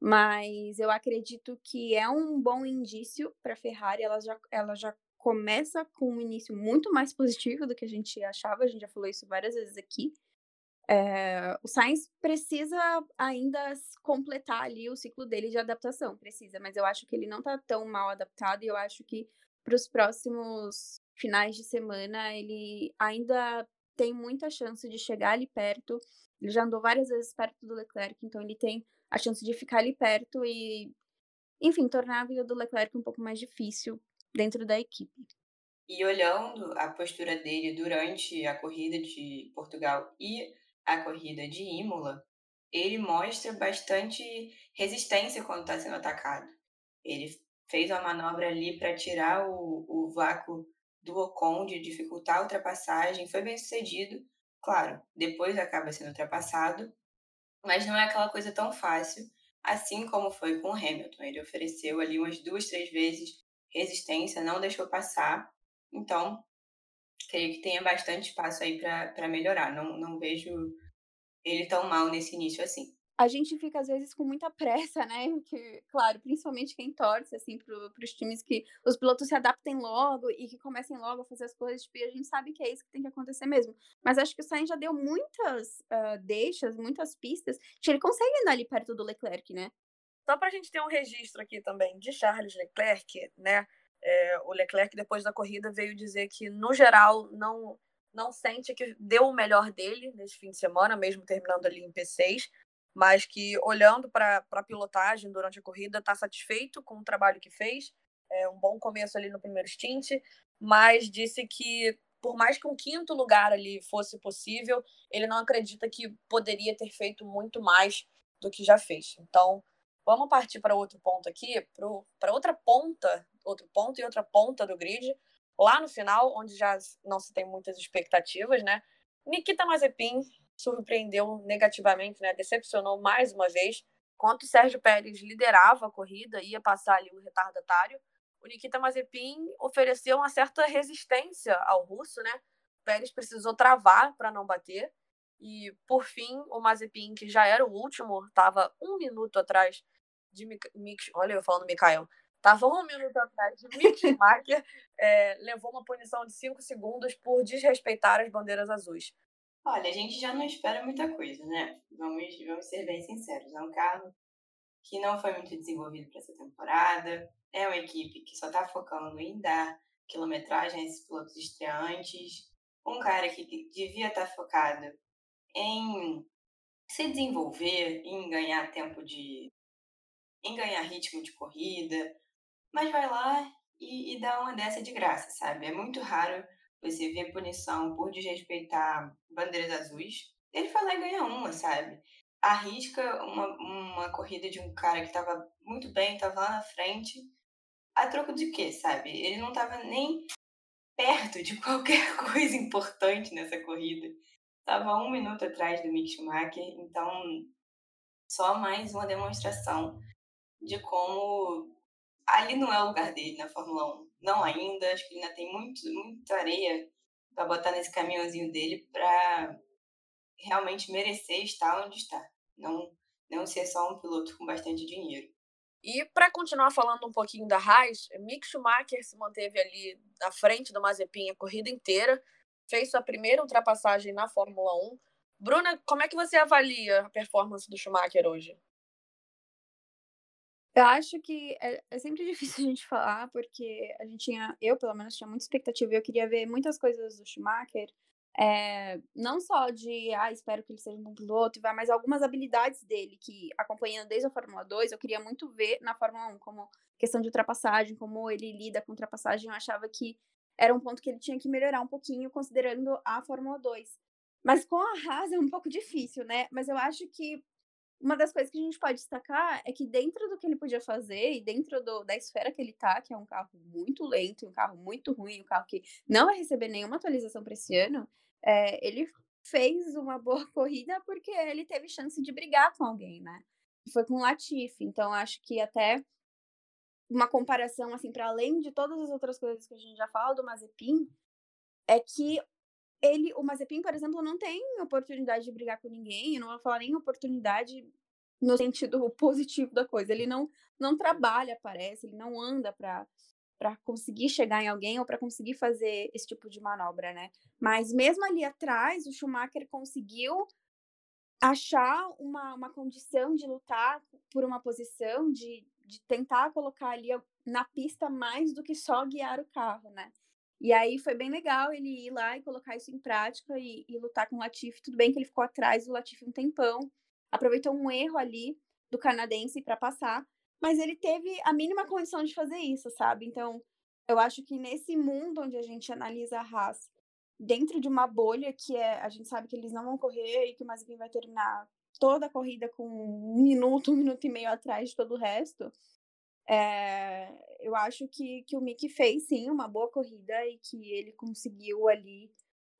Mas eu acredito que é um bom indício para a Ferrari. Ela já, ela já começa com um início muito mais positivo do que a gente achava, a gente já falou isso várias vezes aqui. É, o Sainz precisa ainda completar ali o ciclo dele de adaptação, precisa, mas eu acho que ele não tá tão mal adaptado e eu acho que para os próximos finais de semana ele ainda tem muita chance de chegar ali perto. Ele já andou várias vezes perto do Leclerc, então ele tem a chance de ficar ali perto e, enfim, tornar a vida do Leclerc um pouco mais difícil dentro da equipe. E olhando a postura dele durante a corrida de Portugal e a corrida de Imola, ele mostra bastante resistência quando está sendo atacado. Ele fez uma manobra ali para tirar o, o vácuo do Ocon, de dificultar a ultrapassagem, foi bem sucedido. Claro, depois acaba sendo ultrapassado, mas não é aquela coisa tão fácil, assim como foi com o Hamilton. Ele ofereceu ali umas duas, três vezes resistência, não deixou passar. Então, creio que tenha bastante espaço aí para melhorar. Não, não vejo ele tão mal nesse início assim a gente fica às vezes com muita pressa, né? [LAUGHS] Que, claro, principalmente quem torce assim para os times que os pilotos se adaptem logo e que comecem logo a fazer as coisas, tipo, a gente sabe que é isso que tem que acontecer mesmo. Mas acho que o Sainz já deu muitas uh, deixas, muitas pistas, que ele consegue andar ali perto do Leclerc, né? Só para a gente ter um registro aqui também de Charles Leclerc, né? É, o Leclerc depois da corrida veio dizer que no geral não não sente que deu o melhor dele nesse fim de semana, mesmo terminando ali em P6, mas que olhando para a pilotagem durante a corrida está satisfeito com o trabalho que fez. É um bom começo ali no primeiro stint, mas disse que por mais que um quinto lugar ali fosse possível, ele não acredita que poderia ter feito muito mais do que já fez. Então, vamos partir para outro ponto aqui, para outra ponta, outro ponto e outra ponta do grid, lá no final, onde já não se tem muitas expectativas, né? Nikita Mazepin surpreendeu negativamente, né? Decepcionou mais uma vez. Enquanto o Sérgio Pérez liderava a corrida, ia passar ali o retardatário, o Nikita Mazepin ofereceu uma certa resistência ao russo, né? O Pérez precisou travar para não bater. E, por fim, o Mazepin, que já era o último, estava um minuto atrás de Mick... Olha, eu falando Mikael. Estava um minuto atrás de Mick Schumacher, é, levou uma punição de cinco segundos por desrespeitar as bandeiras azuis. Olha, a gente já não espera muita coisa, né? Vamos, vamos ser bem sinceros. É um carro que não foi muito desenvolvido para essa temporada. É uma equipe que só está focando em dar quilometragem a esses pilotos estreantes. Um cara que devia estar tá focado em se desenvolver, em ganhar tempo de. em ganhar ritmo de corrida. Mas vai lá e, e dá uma dessa de graça, sabe? É muito raro você vê punição por desrespeitar bandeiras azuis, ele foi lá e ganha uma, sabe? Arrisca uma, uma corrida de um cara que tava muito bem, tava lá na frente, a troco de quê, sabe? Ele não tava nem perto de [LAUGHS] qualquer coisa importante nessa corrida. Tava um minuto atrás do Mick Schumacher, então só mais uma demonstração de como ali não é o lugar dele na Fórmula 1 não ainda, acho que ainda tem muito, muita areia para botar nesse caminhãozinho dele para realmente merecer estar onde está. Não, não ser só um piloto com bastante dinheiro. E para continuar falando um pouquinho da Haas, Mick Schumacher se manteve ali à frente do Mazepin a corrida inteira, fez sua primeira ultrapassagem na Fórmula 1. Bruna, como é que você avalia a performance do Schumacher hoje? Eu acho que é, é sempre [LAUGHS] difícil a gente falar, porque a gente tinha, eu pelo menos tinha muita expectativa, eu queria ver muitas coisas do Schumacher, é, não só de, ah, espero que ele seja um bom piloto, mas algumas habilidades dele, que acompanhando desde a Fórmula 2, eu queria muito ver na Fórmula 1, como questão de ultrapassagem, como ele lida com ultrapassagem, eu achava que era um ponto que ele tinha que melhorar um pouquinho, considerando a Fórmula 2. Mas com a Haas é um pouco difícil, né? Mas eu acho que uma das coisas que a gente pode destacar é que dentro do que ele podia fazer e dentro do, da esfera que ele tá, que é um carro muito lento, um carro muito ruim, um carro que não vai receber nenhuma atualização para esse ano, é, ele fez uma boa [LAUGHS] corrida porque ele teve chance de brigar com alguém, né? Foi com o Latifi. Então, acho que até uma comparação, assim, para além de todas as outras coisas que a gente já fala do Mazepin, é que ele, o Mazepin, por exemplo, não tem oportunidade de brigar com ninguém, eu não vou falar nem oportunidade no sentido positivo da coisa. Ele não, não trabalha, parece, ele não anda para para conseguir chegar em alguém ou para conseguir fazer esse tipo de manobra, né? Mas mesmo ali atrás, o Schumacher conseguiu achar uma, uma condição de lutar por uma posição, de, de tentar colocar ali na pista mais do que só guiar o carro, né? E aí foi bem legal ele ir lá e colocar isso em prática e, e lutar com o Latifi. Tudo bem que ele ficou atrás do Latifi um tempão, aproveitou um erro ali do canadense para passar, mas ele teve a mínima condição de fazer isso, sabe? Então, eu acho que nesse mundo onde a gente analisa a Haas dentro de uma bolha que é, a gente sabe que eles não vão correr e que o Mazepin vai terminar toda a corrida com um minuto, um minuto e meio atrás de todo o resto, É, eu acho que, que o Mick fez sim uma boa corrida e que ele conseguiu ali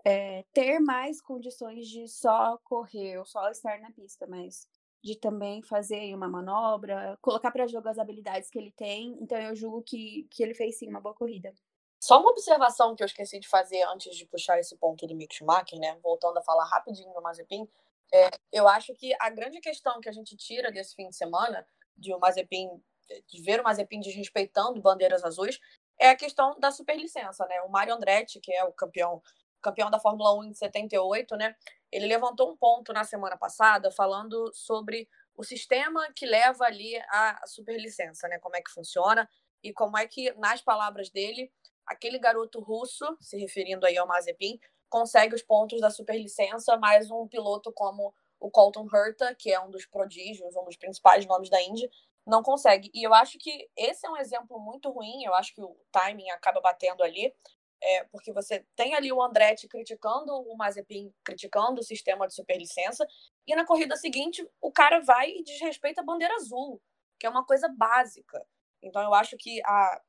é, ter mais condições de só correr ou só estar na pista, mas de também fazer uma manobra, colocar para jogo as habilidades que ele tem. Então eu julgo que, que ele fez sim uma boa corrida. Só uma observação que eu esqueci de fazer antes de puxar esse ponto do Mick Schumacher, né? Voltando a falar rapidinho do Mazepin, é, eu acho que a grande questão que a gente tira desse fim de semana, de o Mazepin, de ver o Mazepin desrespeitando bandeiras azuis, é a questão da superlicença, né? O Mario Andretti, que é o campeão, campeão da Fórmula 1 de 78, né? Ele levantou um ponto na semana passada falando sobre o sistema que leva ali a superlicença, né? Como é que funciona e como é que, nas palavras dele, aquele garoto russo, se referindo aí ao Mazepin, consegue os pontos da superlicença, mas um piloto como o Colton Herta, que é um dos prodígios, um dos principais nomes da Indy, não consegue. E eu acho que esse é um exemplo muito ruim, eu acho que o timing acaba batendo ali, é, porque você tem ali o Andretti criticando o Mazepin, criticando o sistema de superlicença, e na corrida seguinte o cara vai e desrespeita a bandeira azul, que é uma coisa básica. Então eu acho que a,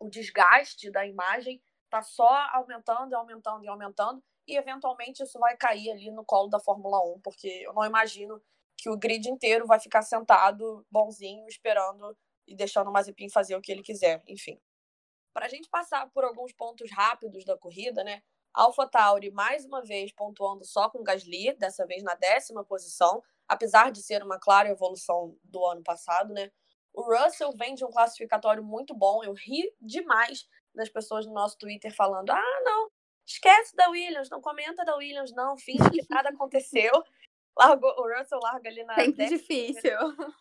o desgaste da imagem está só aumentando, aumentando e aumentando, e eventualmente isso vai cair ali no colo da Fórmula 1, porque eu não imagino que o grid inteiro vai ficar sentado bonzinho, esperando e deixando o Mazepin fazer o que ele quiser, enfim. Para a gente passar por alguns pontos rápidos da corrida, né? Alpha Tauri mais uma vez pontuando só com Gasly, dessa vez na décima posição, apesar de ser uma clara evolução do ano passado, né? O Russell vem de um classificatório muito bom. Eu ri demais das pessoas no nosso Twitter falando: ah, não, esquece da Williams, não comenta da Williams, não, finge que nada [LAUGHS] aconteceu. Largou, o Russell larga ali na. Sempre difícil.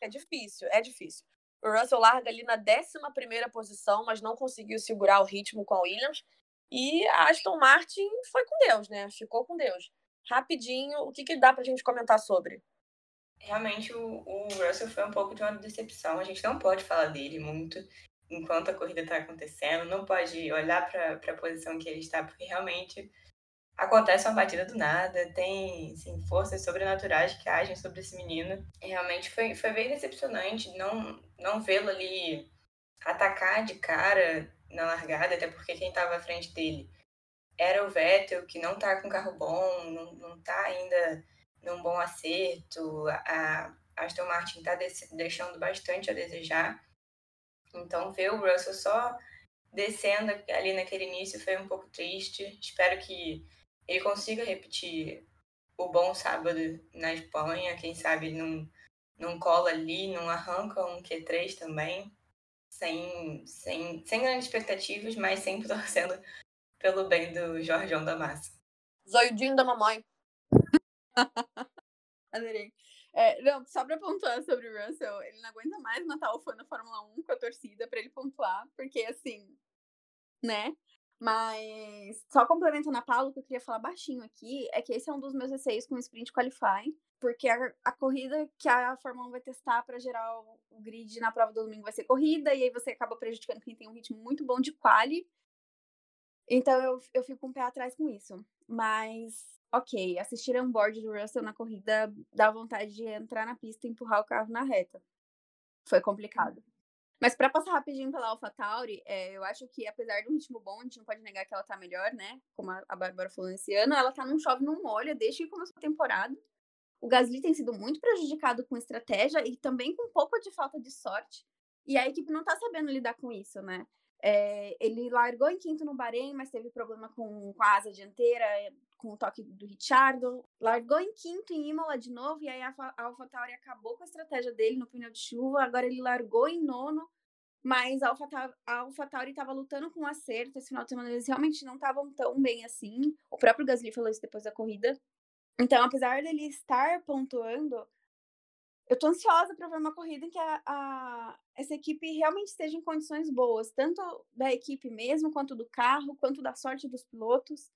É difícil, é difícil. O Russell larga ali na 11 posição, mas não conseguiu segurar o ritmo com a Williams. E a Aston Martin foi com Deus, né? Ficou com Deus. Rapidinho, o que, que dá pra gente comentar sobre? realmente o, o Russell foi um pouco de uma decepção. A gente não pode falar dele muito enquanto a corrida está acontecendo, não pode olhar para a posição que ele está, porque realmente acontece uma batida do nada, tem assim, forças sobrenaturais que agem sobre esse menino. E realmente foi, foi bem decepcionante não, não vê-lo ali atacar de cara na largada, até porque quem estava à frente dele era o Vettel, que não está com carro bom, não, não tá ainda num bom acerto. A Aston Martin está deixando bastante a desejar. Então, ver o Russell só descendo ali naquele início foi um pouco triste. Espero que ele consiga repetir o bom sábado na Espanha. Quem sabe não, não cola ali, não arranca um Q3 também. Sem, sem, sem grandes expectativas, mas sempre [LAUGHS] torcendo pelo bem do Jorgeão da Massa. Zoidinho da mamãe. [LAUGHS] Adorei. É, não, só pra pontuar sobre o Russell, ele não aguenta mais matar o fã da Fórmula 1 com a torcida pra ele pontuar, porque assim, né? Mas só complementando a Paulo, que eu queria falar baixinho aqui, é que esse é um dos meus receios com o Sprint Qualify, porque a, a corrida que a Fórmula 1 vai testar para gerar o, o, grid na prova do domingo vai ser corrida, e aí você acaba prejudicando quem tem um ritmo muito bom de quali. Então eu, eu fico um pé atrás com isso. Mas ok, assistir a onboard do Russell na corrida dá vontade de entrar na pista e empurrar o carro na reta. Foi complicado. Mas para passar rapidinho pela AlphaTauri, é, eu acho que apesar do ritmo bom, a gente não pode negar que ela tá melhor, né? Como a, a Bárbara falou nesse ano, ela tá num chove não molha desde que começou a temporada. O Gasly tem sido muito prejudicado com estratégia e também com um pouco de falta de sorte. E a equipe não tá sabendo lidar com isso, né? É, ele largou em quinto no Bahrein, mas teve problema com, com a asa dianteira, com o toque do Richardo. Largou em quinto em Imola de novo, e aí a AlphaTauri acabou com a estratégia dele no pneu de chuva. Agora ele largou em nono, mas a AlphaTauri estava lutando com acerto. Esse final de semana eles realmente não estavam tão bem assim. O próprio Gasly falou isso depois da corrida. Então, apesar dele estar pontuando, eu tô ansiosa para ver uma corrida em que a, a, essa equipe realmente esteja em condições boas, tanto da equipe mesmo, quanto do carro, quanto da sorte dos pilotos,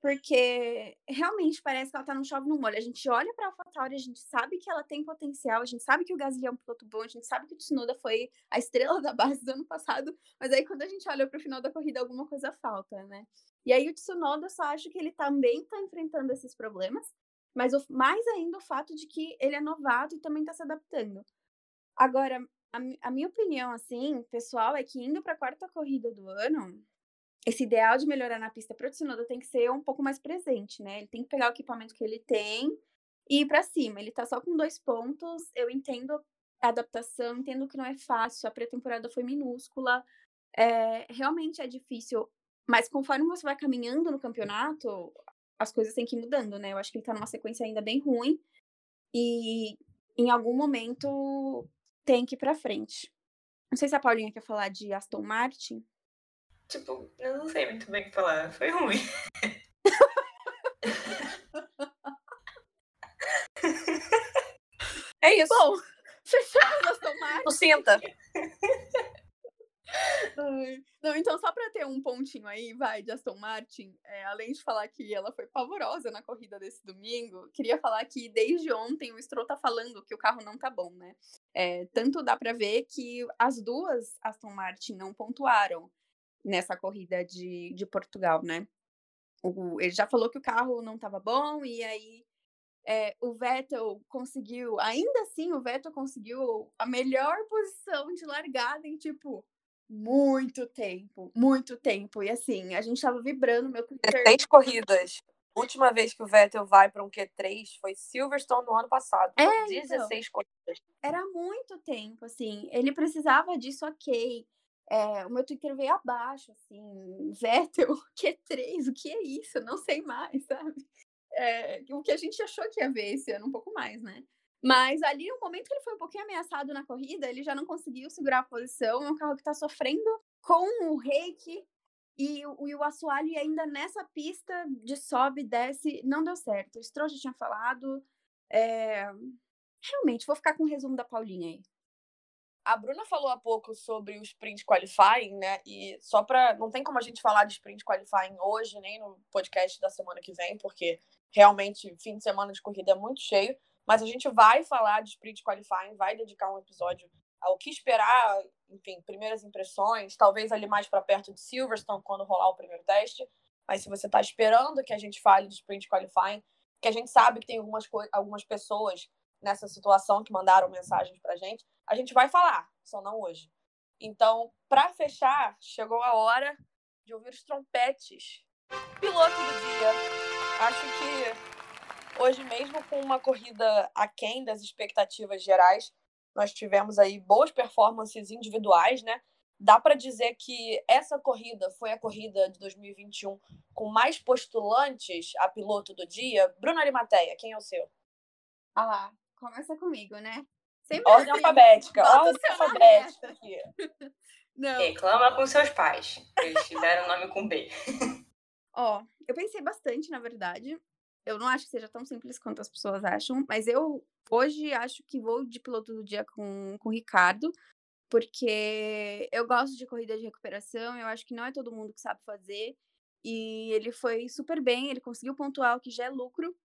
porque realmente parece que ela tá no chove no molho. A gente olha para a AlphaTauri, a gente sabe que ela tem potencial, a gente sabe que o Gasly é um piloto bom, a gente sabe que o Tsunoda foi a estrela [LAUGHS] da base do ano passado, mas aí quando a gente olha para o final da corrida, alguma coisa falta, né? E aí o Tsunoda só acho que ele também tá enfrentando esses problemas, mas o, mais ainda o fato de que ele é novato e também está se adaptando. Agora, a, a minha opinião, assim, pessoal, é que indo para a quarta corrida do ano, esse ideal de melhorar na pista para Tsunoda tem que ser um pouco mais presente, né? Ele tem que pegar o equipamento que ele tem e ir para cima. Ele tá só com dois pontos. Eu entendo a adaptação, entendo que não é fácil. A pré-temporada foi minúscula. É, realmente é difícil. Mas conforme você vai caminhando no campeonato, as coisas têm que ir mudando, né? Eu acho que ele tá numa sequência ainda bem ruim. E em algum momento tem que ir pra frente. Não sei se a Paulinha quer falar de Aston Martin. Tipo, eu não sei muito bem o que falar. Foi ruim. [LAUGHS] é isso. Bom, fechamos Aston Martin. Sinta. Não, então só para ter um pontinho aí, vai, de Aston Martin, é, além de falar que ela foi pavorosa na corrida desse domingo, queria falar que desde ontem o Stroll tá falando que o carro não tá bom, né? É, tanto dá para ver que as duas Aston Martin não pontuaram nessa corrida de, de Portugal, né? O, ele já falou que o carro não estava bom e aí é, o Vettel conseguiu, ainda assim o Vettel conseguiu a melhor posição de largada em tipo muito tempo, muito tempo. E assim, a gente tava vibrando meu Twitter. Três corridas. Última vez que o Vettel vai para um Q3 foi Silverstone no ano passado. É, 16 então, corridas. Era muito tempo, assim. Ele precisava disso, ok. É, o meu Twitter veio abaixo, assim. Vettel, [LAUGHS] Q3, o que é isso? Não sei mais, sabe? É, o que a gente achou que ia ver esse ano, um pouco mais, né? Mas ali, no momento que ele foi um pouquinho ameaçado na corrida, ele já não conseguiu segurar a posição. É um carro que está sofrendo com o reiki. E o, e o assoalho, ainda nessa pista de sobe e desce, não deu certo. O Stroll já tinha falado. É... Realmente, vou ficar com o resumo da Paulinha aí. A Bruna falou há pouco sobre o sprint qualifying, né? E só para não tem como a gente falar de sprint qualifying hoje nem no podcast da semana que vem, porque realmente fim de semana de corrida é muito cheio. Mas a gente vai falar de sprint qualifying, vai dedicar um episódio ao que esperar, enfim, primeiras impressões, talvez ali mais para perto de Silverstone, quando rolar o primeiro teste. Mas se você está esperando que a gente fale de sprint qualifying, que a gente sabe que tem algumas, algumas pessoas nessa situação que mandaram mensagens para a gente, a gente vai falar, só não hoje. Então, para fechar, chegou a hora de ouvir os trompetes. Piloto do dia. Acho que Hoje, mesmo com uma corrida aquém das expectativas gerais, nós tivemos aí boas performances individuais, né? Dá para dizer que essa corrida foi a corrida de 2021 com mais postulantes a piloto do dia. Bruna Arimateia, quem é o seu? Ah lá, começa comigo, né? Sempre ordem assim, alfabética, ordem alfabética aqui. [LAUGHS] Não. Reclama com seus pais. Eles te deram o nome com B. [LAUGHS] Ó, eu pensei bastante, na verdade. Eu não acho que seja tão simples quanto as pessoas acham, mas eu hoje acho que vou de piloto do dia com, com o Ricardo, porque eu gosto de corrida de recuperação, eu acho que não é todo mundo que sabe fazer, e ele foi super bem, ele conseguiu pontuar o que já é lucro,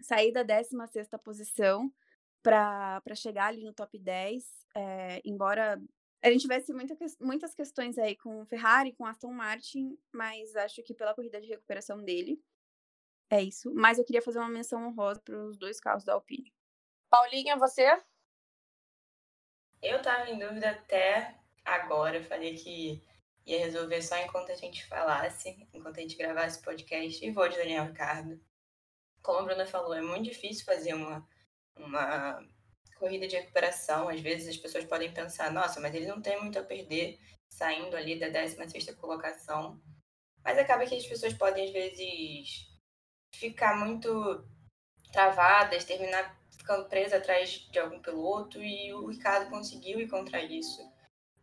sair da 16 posição para chegar ali no top 10, é, eh, embora a gente tivesse muita, muitas questões aí com Ferrari, com Aston Martin, mas acho que pela corrida de recuperação dele, é isso. Mas eu queria fazer uma menção honrosa para os dois carros da Alpine. Paulinha, você? Eu tava em dúvida até agora. Eu falei que ia resolver só enquanto a gente falasse, enquanto a gente gravasse o podcast. E vou de Daniel Ricardo. Como a Bruna falou, é muito difícil fazer uma, uma corrida de recuperação. Às vezes as pessoas podem pensar, nossa, mas ele não tem muito a perder saindo ali da 16ª colocação. Mas acaba que as pessoas podem, às vezes, ficar muito travadas, terminar ficando presa atrás de algum piloto e o Ricardo conseguiu ir contra isso.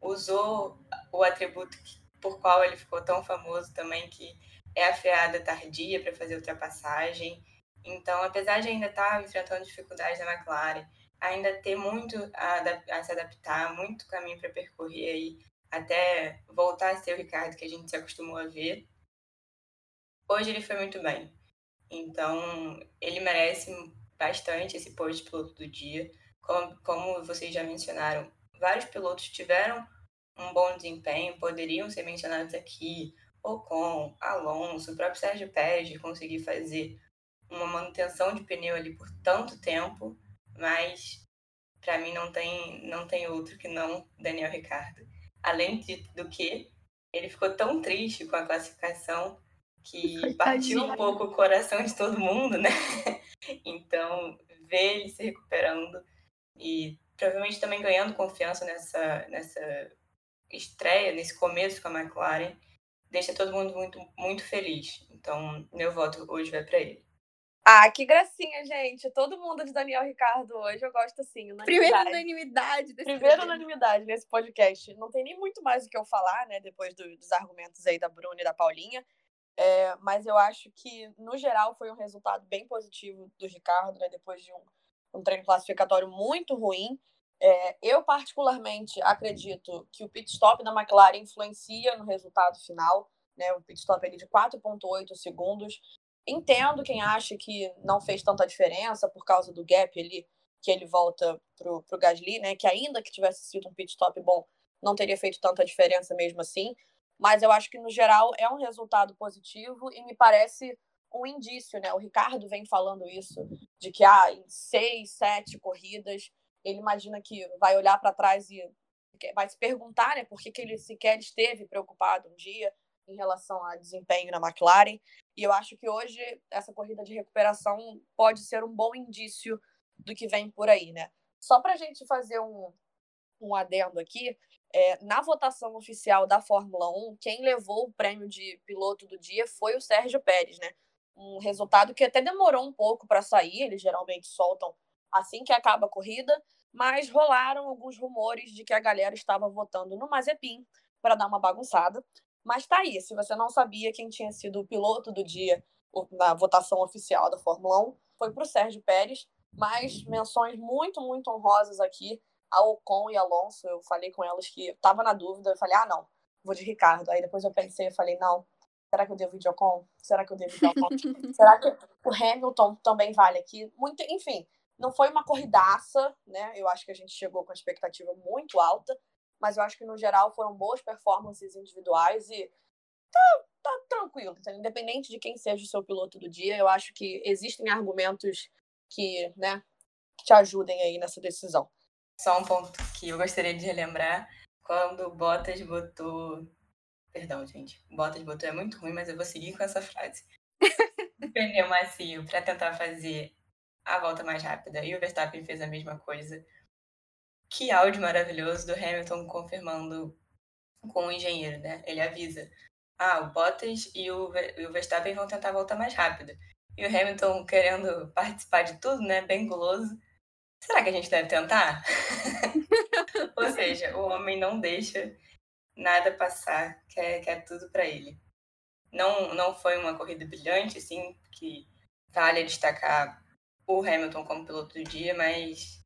Usou o atributo por qual ele ficou tão famoso também, que é a freada tardia para fazer ultrapassagem. Então, apesar de ainda estar tá enfrentando dificuldades na McLaren, ainda ter muito a, a se adaptar, muito caminho para percorrer aí, até voltar a ser o Ricardo que a gente se acostumou a ver, hoje ele foi muito bem. Então, ele merece bastante esse posto de piloto do dia. Como, como vocês já mencionaram, vários pilotos tiveram um bom desempenho, poderiam ser mencionados aqui. Ocon, Alonso, o próprio Sérgio Pérez conseguir fazer uma manutenção de pneu ali por tanto tempo, mas para mim não tem, não tem outro que não Daniel Ricardo. Além de, do que, ele ficou tão triste com a classificação que [LAUGHS] partiu um pouco o coração de todo mundo, né? [LAUGHS] Então, ver ele se recuperando e provavelmente também ganhando confiança nessa, nessa estreia, nesse começo com a McLaren, deixa todo mundo muito, muito feliz. Então, meu voto hoje vai para ele. Ah, que gracinha, gente. Todo mundo de Daniel Ricardo hoje. Eu gosto assim. Primeira unanimidade. Primeira unanimidade nesse podcast. Não tem nem muito mais o que eu falar, né? Depois do, dos argumentos aí da Bruna e da Paulinha. É, mas eu acho que, no geral, foi um resultado bem positivo do Ricardo, né? Depois de um, um treino classificatório muito ruim. É, eu, particularmente, acredito que o pit stop da McLaren influencia no resultado final. Né? O pit stop ali de 4,8 segundos. Entendo quem acha que não fez tanta diferença por causa do gap ali, que ele volta pro, pro Gasly, né? Que ainda que tivesse sido um pit stop bom, não teria feito tanta diferença mesmo assim. Mas eu acho que, no geral, é um resultado positivo e me parece um indício, né? O Ricardo vem falando isso, de que ah, em seis, sete corridas, ele imagina que vai olhar para trás e vai se perguntar né, por que, que ele sequer esteve preocupado um dia em relação a desempenho na McLaren. E eu acho que hoje essa corrida de recuperação pode ser um bom indício do que vem por aí, né? Só para a gente fazer um, um adendo aqui, é, na votação oficial da Fórmula 1, quem levou o prêmio de piloto do dia foi o Sérgio Pérez, né? Um resultado que até demorou um pouco para sair, eles geralmente soltam assim que acaba a corrida, mas rolaram alguns rumores de que a galera estava votando no Mazepin para dar uma bagunçada. Mas tá aí, se você não sabia quem tinha sido o piloto do dia na votação oficial da Fórmula 1, foi para o Sérgio Pérez, mas menções muito, muito honrosas aqui a Ocon e Alonso, eu falei com elas que estava na dúvida, eu falei, ah, não, vou de Ricardo. Aí depois eu pensei, eu falei, não, será que eu devo ir de Ocon? Será que eu devo ir de Ocon? [LAUGHS] será que o Hamilton também vale aqui? Muito, enfim, não foi uma corridaça, né? Eu acho que a gente chegou com a expectativa muito alta, mas eu acho que no geral foram boas performances individuais e tá, tá tranquilo, tá? independente de quem seja o seu piloto do dia, eu acho que existem argumentos que, né, que te ajudem aí nessa decisão. Só um ponto que eu gostaria de relembrar. Quando o Bottas botou. Perdão, gente. O Bottas botou é muito ruim, mas eu vou seguir com essa frase. [LAUGHS] pneu macio para tentar fazer a volta mais rápida. E o Verstappen fez a mesma coisa. Que áudio maravilhoso do Hamilton confirmando com o engenheiro, né? Ele avisa: ah, o Bottas e o, Verstappen vão tentar a volta mais rápida. E o Hamilton querendo participar de tudo, né? Bem guloso será que a gente deve tentar? [LAUGHS] Ou seja, o homem não deixa nada passar, quer, quer tudo para ele. Não, não foi uma corrida brilhante, assim, que vale destacar o Hamilton como piloto do dia, mas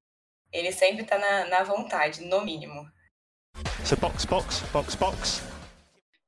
ele sempre está na, na vontade, no mínimo. So box, box, box, box.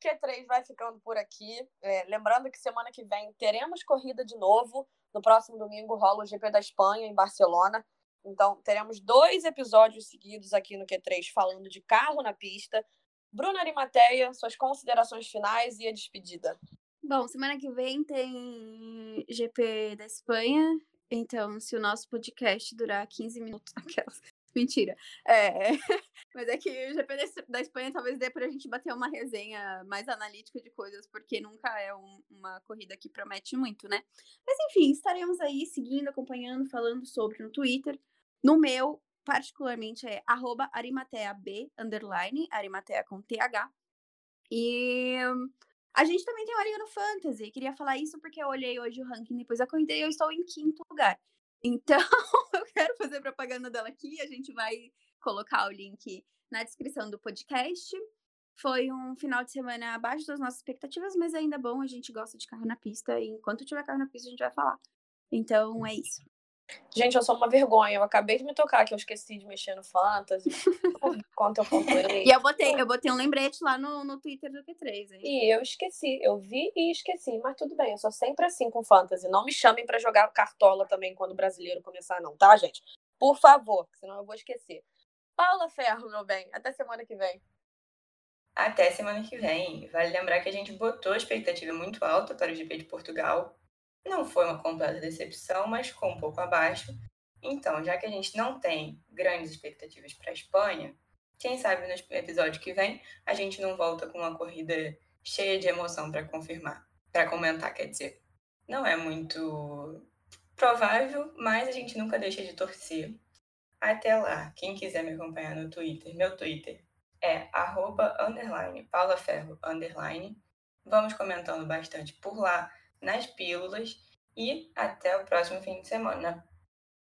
Q3 vai ficando por aqui. É, lembrando que semana que vem teremos corrida de novo. No próximo domingo rola o GP da Espanha, em Barcelona. Então, teremos dois episódios seguidos aqui no Q3 falando de carro na pista. Bruna Arimateia, suas considerações finais e a despedida. Bom, semana que vem tem GP da Espanha. Então, se o nosso podcast durar 15 minutos, [LAUGHS] aquelas. Mentira. É, [LAUGHS] mas é que o GP da Espanha talvez dê pra gente bater uma resenha mais analítica de coisas, porque nunca é um, uma corrida que promete muito, né? Mas enfim, estaremos aí seguindo, acompanhando, falando sobre no Twitter. No meu, particularmente, é arimateab, underline, arimatea com TH. E a gente também tem o no Fantasy. Queria falar isso porque eu olhei hoje o ranking depois da corrida e eu estou em quinto lugar. [LAUGHS] Então, [LAUGHS] eu quero fazer propaganda dela aqui. A gente vai colocar o link na descrição do podcast. Foi um final de semana abaixo das nossas expectativas, mas ainda bom, a gente gosta de carro na pista. E enquanto tiver carro na pista, a gente vai falar. Então, é isso. Gente, eu sou uma vergonha. Eu acabei de me tocar que eu esqueci de mexer no Fantasy. Quanto eu pontuei. E eu botei, eu botei um lembrete lá no, no Twitter do Q3, hein? E eu esqueci. Eu vi e esqueci. Mas tudo bem, eu sou sempre assim com Fantasy. Não me chamem para jogar cartola também quando o brasileiro começar, não, tá, gente? Por favor, senão eu vou esquecer. Paula Ferro, meu bem. Até semana que vem. Até semana que vem. Vale lembrar que a gente botou a expectativa muito alta para o GP de Portugal. Não foi uma completa decepção, mas ficou um pouco abaixo. Então, já que a gente não tem grandes expectativas para a Espanha, quem sabe no episódio que vem a gente não volta com uma corrida cheia de emoção para confirmar, para comentar, quer dizer. Não é muito provável, mas a gente nunca deixa de torcer. Até lá, quem quiser me acompanhar no Twitter, meu Twitter é arroba, underline, paulaferro, underline. Vamos comentando bastante por lá nas pílulas e até o próximo fim de semana.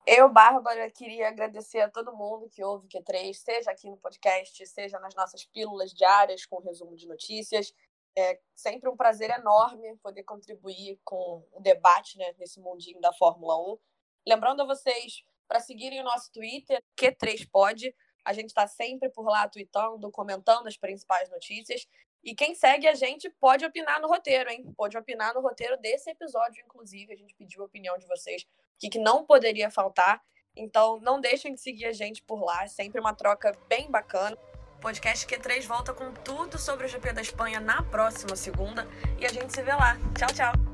Eu, Bárbara, queria agradecer a todo mundo que ouve o Q3, seja aqui no podcast, seja nas nossas pílulas diárias com resumo de notícias. É sempre um prazer enorme poder contribuir com o debate né, nesse mundinho da Fórmula 1. Lembrando a vocês para seguirem o nosso Twitter, Q3Pod. A gente está sempre por lá tweetando, comentando as principais notícias. E quem segue a gente pode opinar no roteiro, hein? Pode opinar no roteiro desse episódio, inclusive. A gente pediu a opinião de vocês, o que, que não poderia faltar. Então, não deixem de seguir a gente por lá. É sempre uma troca bem bacana. O podcast Q3 volta com tudo sobre o GP da Espanha na próxima segunda. E a gente se vê lá. Tchau, tchau!